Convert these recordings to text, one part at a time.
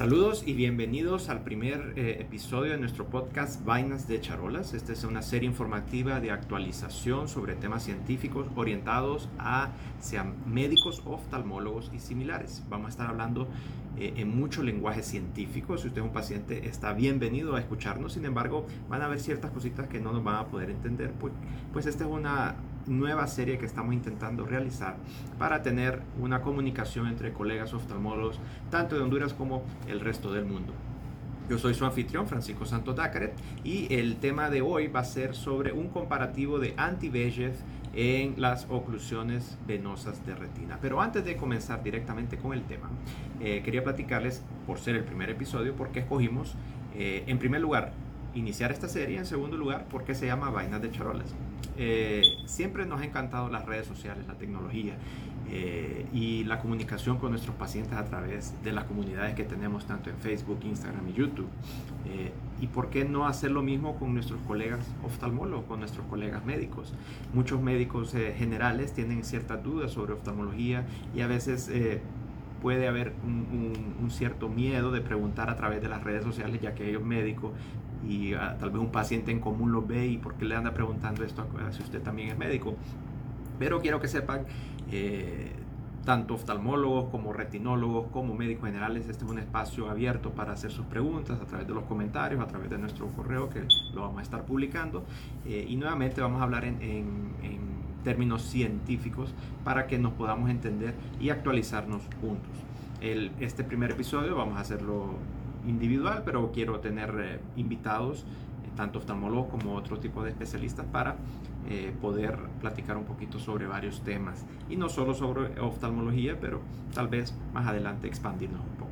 Saludos y bienvenidos al primer eh, episodio de nuestro podcast Vainas de Charolas. Esta es una serie informativa de actualización sobre temas científicos orientados hacia médicos, oftalmólogos y similares. Vamos a estar hablando eh, en mucho lenguaje científico. Si usted es un paciente, está bienvenido a escucharnos. Sin embargo, van a haber ciertas cositas que no nos van a poder entender. Pues, pues esta es una nueva serie que estamos intentando realizar para tener una comunicación entre colegas oftalmólogos, tanto de Honduras como el resto del mundo. Yo soy su anfitrión, Francisco Santos Dácaret, y el tema de hoy va a ser sobre un comparativo de anti en las oclusiones venosas de retina. Pero antes de comenzar directamente con el tema, eh, quería platicarles, por ser el primer episodio, por qué escogimos, eh, en primer lugar, iniciar esta serie, en segundo lugar, por qué se llama Vainas de Charolas. Eh, siempre nos ha encantado las redes sociales, la tecnología eh, y la comunicación con nuestros pacientes a través de las comunidades que tenemos tanto en Facebook, Instagram y YouTube. Eh, ¿Y por qué no hacer lo mismo con nuestros colegas oftalmólogos, con nuestros colegas médicos? Muchos médicos generales tienen ciertas dudas sobre oftalmología y a veces puede haber un, cierto miedo de preguntar a través de las redes sociales, ya que ellos médicos y ah, tal vez un paciente en común lo ve y por qué le anda preguntando esto si usted también es médico. Pero quiero que sepan, eh, tanto oftalmólogos como retinólogos como médicos generales, este es un espacio abierto para hacer sus preguntas a través de los comentarios, a través de nuestro correo que lo vamos a estar publicando. Eh, y nuevamente vamos a hablar en, en términos científicos para que nos podamos entender y actualizarnos juntos. El, este primer episodio vamos a hacerlo individual, pero quiero tener eh, invitados, eh, tanto oftalmólogos como otro tipo de especialistas, para eh, poder platicar un poquito sobre varios temas. Y no solo sobre oftalmología, pero tal vez más adelante expandirnos un poco.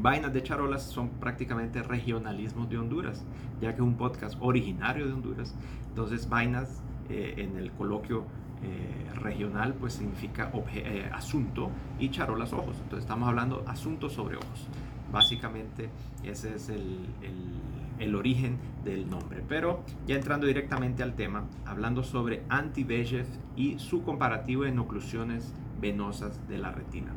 Vainas de Charolas son prácticamente regionalismos de Honduras, ya que es un podcast originario de Honduras. Entonces, Vainas en el coloquio regional pues significa asunto y charolas ojos. Entonces estamos hablando asuntos sobre ojos. Básicamente ese es el, origen del nombre. Pero ya entrando directamente al tema, hablando sobre anti y su comparativo en oclusiones venosas de la retina.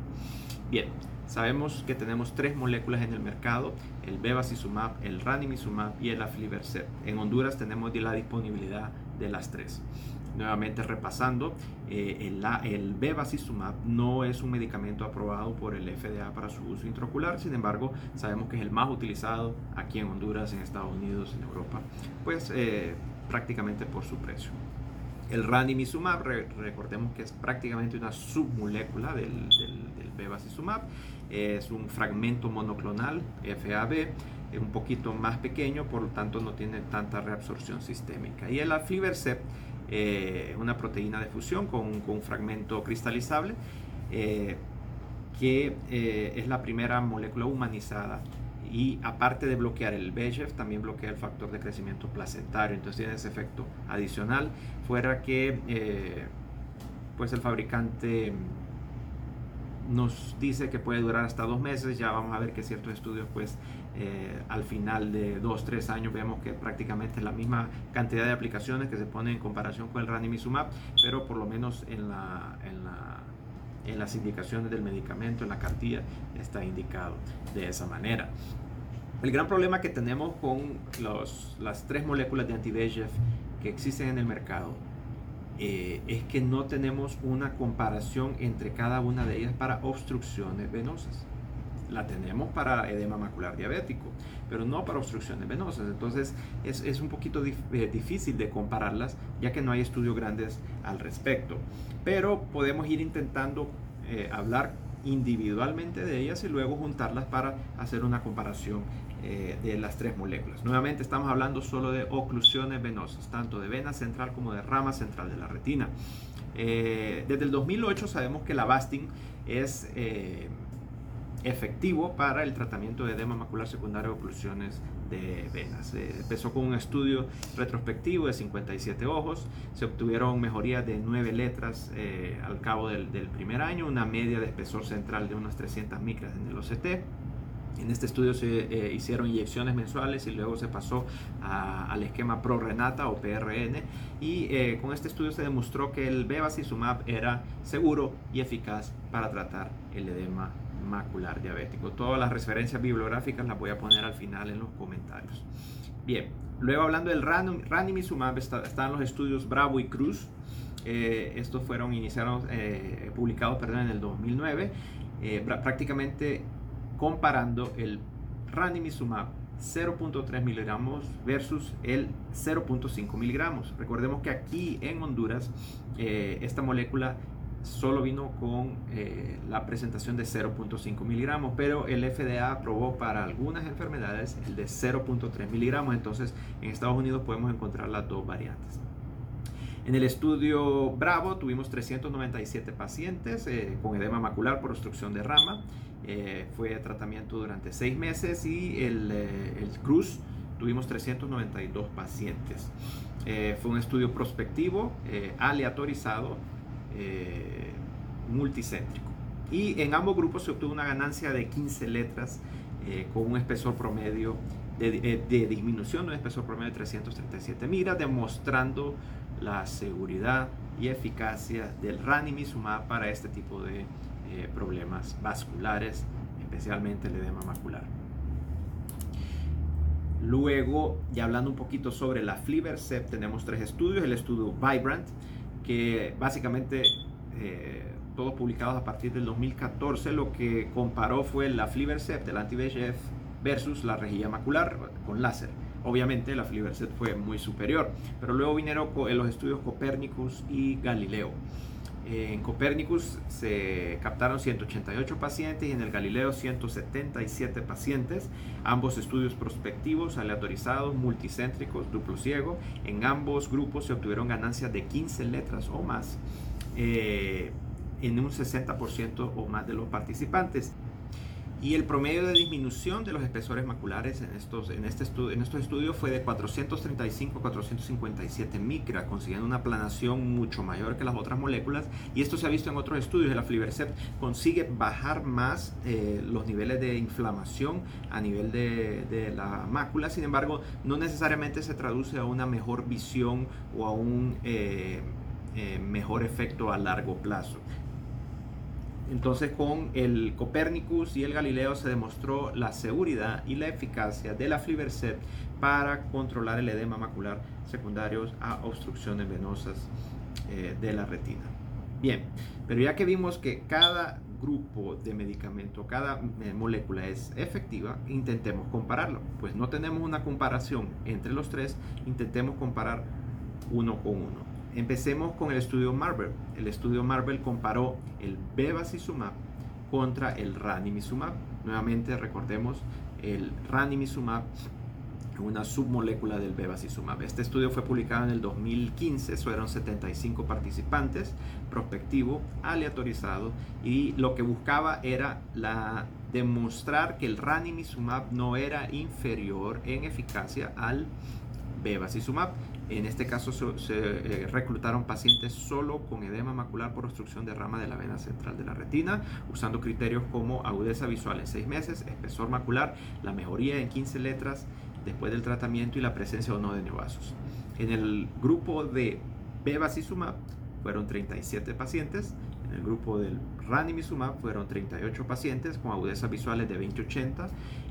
Bien, sabemos que tenemos tres moléculas en el mercado, el bevacizumab, el ranimizumab y el aflibercept. En Honduras tenemos la disponibilidad de las tres. Nuevamente repasando, eh, el, el bevacizumab no es un medicamento aprobado por el FDA para su uso intraocular, sin embargo, sabemos que es el más utilizado aquí en Honduras, en Estados Unidos, en Europa, pues eh, prácticamente por su precio. El ranimizumab, recordemos que es prácticamente una submolécula del, del, bevacizumab, es un fragmento monoclonal FAB, es un poquito más pequeño, por lo tanto no tiene tanta reabsorción sistémica. Y el aflibercept eh, una proteína de fusión con, un fragmento cristalizable, eh, que eh, es la primera molécula humanizada. Y aparte de bloquear el VEGF, también bloquea el factor de crecimiento placentario, entonces tiene ese efecto adicional, fuera que pues el fabricante nos dice que puede durar hasta dos meses, ya vamos a ver que ciertos estudios pues eh, al final de dos, tres años vemos que prácticamente es la misma cantidad de aplicaciones que se ponen en comparación con el ranimizumab, pero por lo menos en, la, en, la, en las indicaciones del medicamento, en la cartilla, está indicado de esa manera. El gran problema que tenemos con las tres moléculas de anti que existen en el mercado eh, es que no tenemos una comparación entre cada una de ellas para obstrucciones venosas. La tenemos para edema macular diabético, pero no para obstrucciones venosas. Entonces es, es un poquito eh, difícil de compararlas ya que no hay estudios grandes al respecto. Pero podemos ir intentando eh, hablar individualmente de ellas y luego juntarlas para hacer una comparación eh, de las tres moléculas. Nuevamente estamos hablando solo de oclusiones venosas, tanto de vena central como de rama central de la retina. Desde el 2008 sabemos que la Avastin es efectivo para el tratamiento de edema macular secundario de oclusiones de venas. empezó con un estudio retrospectivo de 57 ojos, se obtuvieron mejorías de 9 letras al cabo del, del, primer año, una media de espesor central de unas 300 micras en el OCT en este estudio se eh, hicieron inyecciones mensuales y luego se pasó al esquema ProRenata o PRN y eh, con este estudio se demostró que el bevacizumab era seguro y eficaz para tratar el edema macular diabético. Todas las referencias bibliográficas las voy a poner al final en los comentarios. Bien, luego hablando del ranimizumab están los estudios Bravo y Cruz. Eh, estos fueron iniciados, eh, publicados perdón, en el 2009, eh, prácticamente comparando el ranimizumab 0.3 miligramos versus el 0.5 miligramos. Recordemos que aquí en Honduras esta molécula solo vino con eh, la presentación de 0.5 miligramos, pero el FDA aprobó para algunas enfermedades el de 0.3 miligramos, entonces en Estados Unidos podemos encontrar las dos variantes. En el estudio Bravo tuvimos 397 pacientes eh, con edema macular por obstrucción de rama, eh, fue tratamiento durante seis meses y el, el Cruz tuvimos 392 pacientes. fue un estudio prospectivo, aleatorizado, eh, multicéntrico. Y en ambos grupos se obtuvo una ganancia de 15 letras eh, con un espesor promedio de, eh, de, disminución de un espesor promedio de 337 miras, demostrando la seguridad y eficacia del ranimizumab para este tipo de problemas vasculares, especialmente el edema macular. Luego, ya hablando un poquito sobre la Flivercept, tenemos tres estudios. El estudio Vibrant, que básicamente eh, todos publicados a partir del 2014, lo que comparó fue la Flivercept del anti-VEGF versus la rejilla macular con láser. Obviamente la Flivercept fue muy superior, pero luego vinieron los estudios Copernicus y Galileo. En Copernicus se captaron 188 pacientes y en el Galileo 177 pacientes, ambos estudios prospectivos, aleatorizados, multicéntricos, duplo ciego. En ambos grupos se obtuvieron ganancias de 15 letras o más eh, en un 60% o más de los participantes y el promedio de disminución de los espesores maculares en estos, en este en estos estudios fue de 435 a 457 micra, consiguiendo una planación mucho mayor que las otras moléculas. Y esto se ha visto en otros estudios. La Flivercept consigue bajar más eh, los niveles de inflamación a nivel de, de, la mácula. Sin embargo, no necesariamente se traduce a una mejor visión o a un eh, eh, mejor efecto a largo plazo. Entonces con el Copernicus y el Galileo se demostró la seguridad y la eficacia de la Flivercept para controlar el edema macular secundario a obstrucciones venosas eh, de la retina. Bien, pero ya que vimos que cada grupo de medicamento, cada eh, molécula es efectiva, intentemos compararlo. Pues no tenemos una comparación entre los tres, intentemos comparar uno con uno. Empecemos con el estudio Marvel. El estudio Marvel comparó el bevacizumab contra el ranimizumab. Nuevamente recordemos el ranimizumab una submolécula del bevacizumab. Este estudio fue publicado en el 2015, fueron 75 participantes, prospectivo, aleatorizado, y lo que buscaba era demostrar que el ranimizumab no era inferior en eficacia al bevacizumab. En este caso se, eh, reclutaron pacientes solo con edema macular por obstrucción de rama de la vena central de la retina, usando criterios como agudeza visual en 6 meses, espesor macular, la mejoría en 15 letras después del tratamiento y la presencia o no de neovasos. En el grupo de bevacizumab fueron 37 pacientes, en el grupo del ranimizumab fueron 38 pacientes con agudezas visuales de 20-80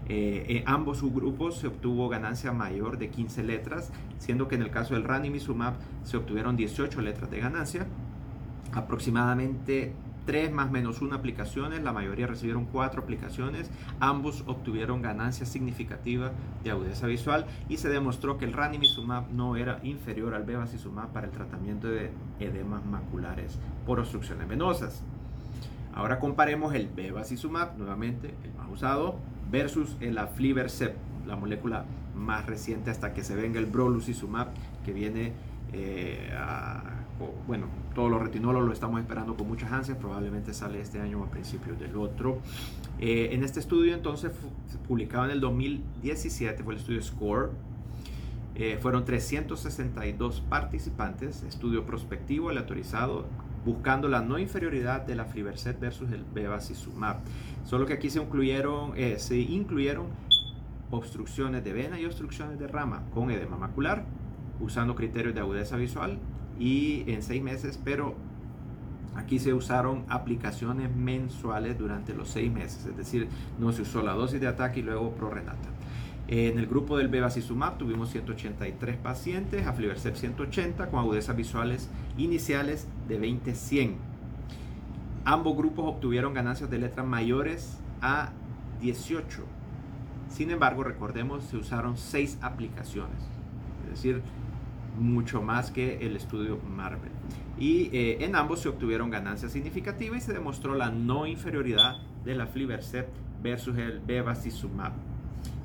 eh, en ambos subgrupos se obtuvo ganancia mayor de 15 letras, siendo que en el caso del ranimizumab se obtuvieron 18 letras de ganancia, aproximadamente 3 más menos 1 aplicaciones, la mayoría recibieron 4 aplicaciones, ambos obtuvieron ganancia significativa de agudeza visual y se demostró que el ranimizumab no era inferior al bevacizumab para el tratamiento de edemas maculares por obstrucciones venosas. Ahora comparemos el bevacizumab, nuevamente el más usado, versus el aflibercept, la molécula más reciente hasta que se venga el brolucizumab que viene eh, bueno, todos los retinolos lo estamos esperando con muchas ansias, probablemente sale este año o a principios del otro. Eh, en este estudio entonces publicado en el 2017 fue el estudio SCORE, eh, fueron 362 participantes, estudio prospectivo aleatorizado buscando la no inferioridad de la Fliverset versus el bevacizumab. Solo que aquí se incluyeron, eh, se incluyeron obstrucciones de vena y obstrucciones de rama con edema macular, usando criterios de agudeza visual y en seis meses, pero Aquí se usaron aplicaciones mensuales durante los seis meses, es decir, no se usó la dosis de ataque y luego prorenata. En el grupo del bevacizumab tuvimos 183 pacientes, aflibercept 180 con agudezas visuales iniciales de 20-100. Ambos grupos obtuvieron ganancias de letras mayores a 18. Sin embargo, recordemos, se usaron 6 aplicaciones, es decir, mucho más que el estudio Marvel. Y eh, en ambos se obtuvieron ganancias significativas y se demostró la no inferioridad de la Flivercept versus el bevacizumab.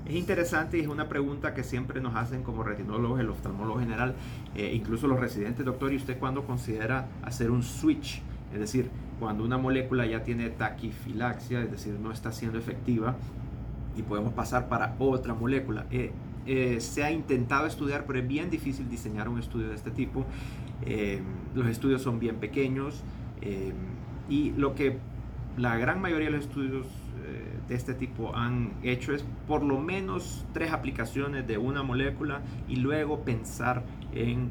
Es interesante y es una pregunta que siempre nos hacen como retinólogos, el oftalmólogo general, eh, incluso los residentes, doctor, ¿y usted cuándo considera hacer un switch? Es decir, cuando una molécula ya tiene taquifilaxia, es decir, no está siendo efectiva y podemos pasar para otra molécula. Eh, eh, se ha intentado estudiar, pero es bien difícil diseñar un estudio de este tipo. Eh, los estudios son bien pequeños eh, y lo que la gran mayoría de los estudios de este tipo han hecho es por lo menos tres aplicaciones de una molécula y luego pensar en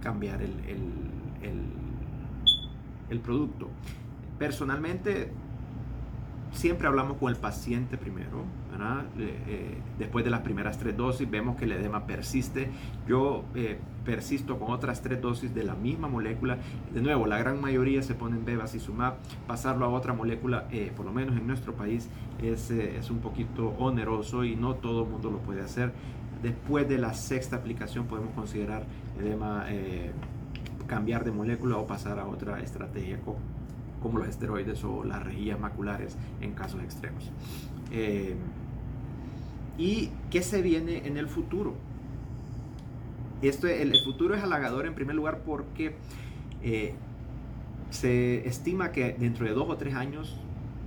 cambiar el, el, el producto. Personalmente, siempre hablamos con el paciente primero, eh, después de las primeras tres dosis vemos que el edema persiste. Yo eh, persisto con otras tres dosis de la misma molécula. De nuevo, la gran mayoría se ponen bevacizumab. Pasarlo a otra molécula, eh, por lo menos en nuestro país, es, es un poquito oneroso y no todo el mundo lo puede hacer. Después de la sexta aplicación podemos considerar edema cambiar de molécula o pasar a otra estrategia como los esteroides o las rejillas maculares en casos extremos. Eh, ¿Y qué se viene en el futuro? Esto, el, futuro es halagador en primer lugar porque eh, se estima que dentro de dos o tres años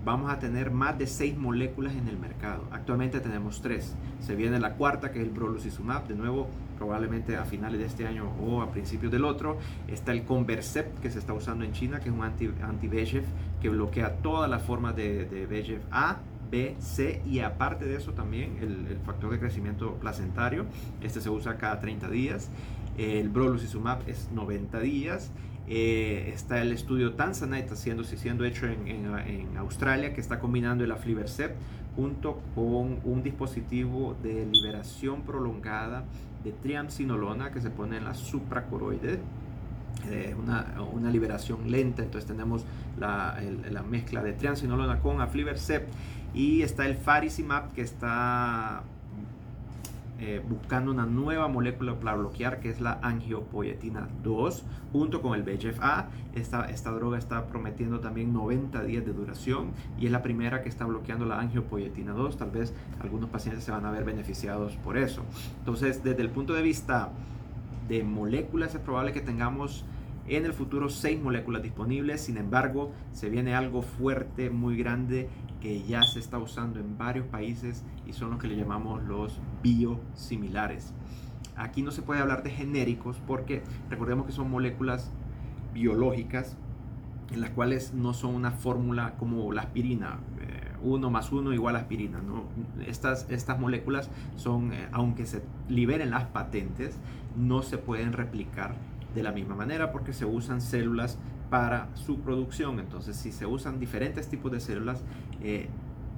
vamos a tener más de seis moléculas en el mercado. Actualmente tenemos tres. Se viene la cuarta, que es el brolucizumab, de nuevo, probablemente a finales de este año o a principios del otro. Está el Convercept, que se está usando en China, que es un anti-VEGF, que bloquea todas las formas de, de A, B, C y aparte de eso también el, factor de crecimiento placentario. Este se usa cada 30 días. El brolucizumab es 90 días eh, está el estudio Tanzanite siendo, siendo hecho en, Australia que está combinando el aflibercept junto con un dispositivo de liberación prolongada de triamcinolona que se pone en la supracoroide. Eh, una, una, liberación lenta, entonces tenemos la, la mezcla de triamcinolona con aflibercept y está el faricimab que está eh, buscando una nueva molécula para bloquear que es la angiopoietina 2 junto con el VEGF-A. Esta, esta droga está prometiendo también 90 días de duración y es la primera que está bloqueando la angiopoietina 2. Tal vez algunos pacientes se van a ver beneficiados por eso. Entonces, desde el punto de vista de moléculas, es probable que tengamos en el futuro seis moléculas disponibles. Sin embargo, se viene algo fuerte, muy grande que ya se está usando en varios países y son los que le llamamos los biosimilares. Aquí no se puede hablar de genéricos porque recordemos que son moléculas biológicas en las cuales no son una fórmula como la aspirina, 1 eh, más 1 igual a aspirina. ¿no? Estas, estas moléculas son, eh, aunque se liberen las patentes, no se pueden replicar de la misma manera porque se usan células para su producción. Entonces, si se usan diferentes tipos de células, eh,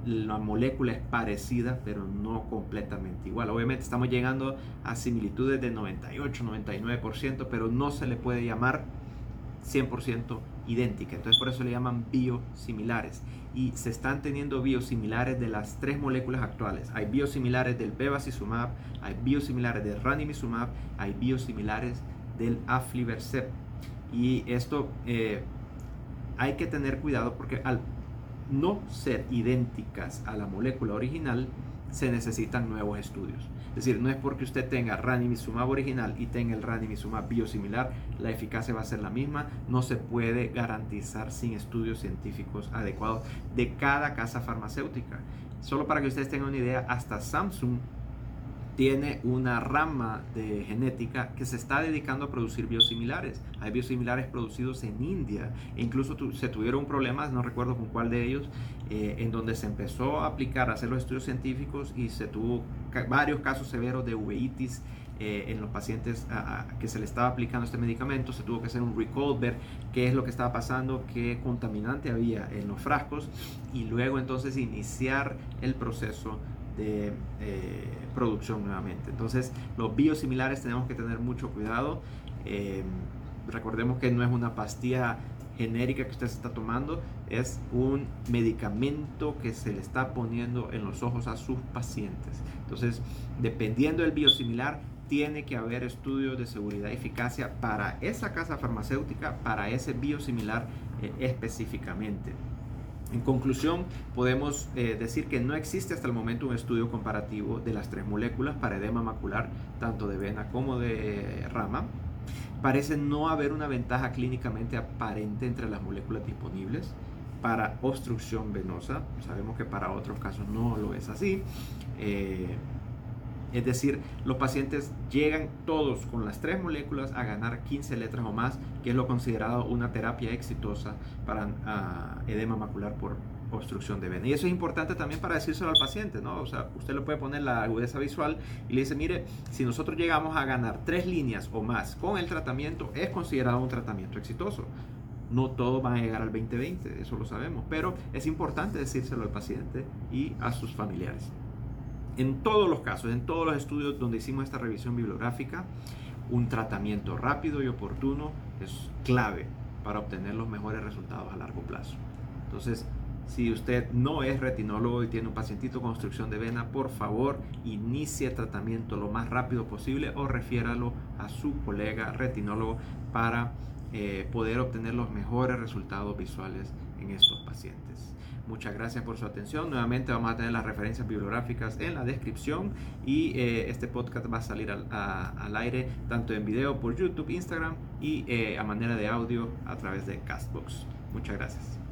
la molécula es parecida, pero no completamente igual. Obviamente estamos llegando a similitudes de 98, 99%, pero no se le puede llamar 100% idéntica. Entonces por eso le llaman biosimilares. Y se están teniendo biosimilares de las tres moléculas actuales. Hay biosimilares del bevacizumab, hay biosimilares del ranimizumab, hay biosimilares del aflibercept. Y esto eh, hay que tener cuidado porque al no ser idénticas a la molécula original, se necesitan nuevos estudios. Es decir, no es porque usted tenga ranimizumab original y tenga el ranimizumab biosimilar, la eficacia va a ser la misma. No se puede garantizar sin estudios científicos adecuados de cada casa farmacéutica. Solo para que ustedes tengan una idea, hasta Samsung tiene una rama de genética que se está dedicando a producir biosimilares. Hay biosimilares producidos en India e incluso se tuvieron problemas, no recuerdo con cuál de ellos, eh, en donde se empezó a aplicar, a hacer los estudios científicos y se tuvo varios casos severos de uveitis eh, en los pacientes a, que se le estaba aplicando este medicamento, se tuvo que hacer un recall, ver qué es lo que estaba pasando, qué contaminante había en los frascos y luego entonces iniciar el proceso de eh, producción nuevamente. Entonces los biosimilares tenemos que tener mucho cuidado. Eh, recordemos que no es una pastilla genérica que usted se está tomando, es un medicamento que se le está poniendo en los ojos a sus pacientes. Entonces, dependiendo del biosimilar, tiene que haber estudios de seguridad y eficacia para esa casa farmacéutica, para ese biosimilar eh, específicamente. En conclusión, podemos eh, decir que no existe hasta el momento un estudio comparativo de las tres moléculas para edema macular, tanto de vena como de rama. Parece no haber una ventaja clínicamente aparente entre las moléculas disponibles para obstrucción venosa. Sabemos que para otros casos no lo es así. Eh, es decir, los pacientes llegan todos con las tres moléculas a ganar 15 letras o más, que es lo considerado una terapia exitosa para ah, edema macular por obstrucción de vena. Y eso es importante también para decírselo al paciente, ¿no? O sea, usted le puede poner la agudeza visual y le dice, mire, si nosotros llegamos a ganar tres líneas o más con el tratamiento, es considerado un tratamiento exitoso. No todos van a llegar al 2020, eso lo sabemos, pero es importante decírselo al paciente y a sus familiares. En todos los casos, en todos los estudios donde hicimos esta revisión bibliográfica, un tratamiento rápido y oportuno es clave para obtener los mejores resultados a largo plazo. Entonces, si usted no es retinólogo y tiene un pacientito con obstrucción de vena, por favor inicie el tratamiento lo más rápido posible o refiéralo a su colega retinólogo para eh, poder obtener los mejores resultados visuales en estos pacientes. Muchas gracias por su atención. Nuevamente vamos a tener las referencias bibliográficas en la descripción y eh, este podcast va a salir al, aire tanto en video por YouTube, Instagram y eh, a manera de audio a través de Castbox. Muchas gracias.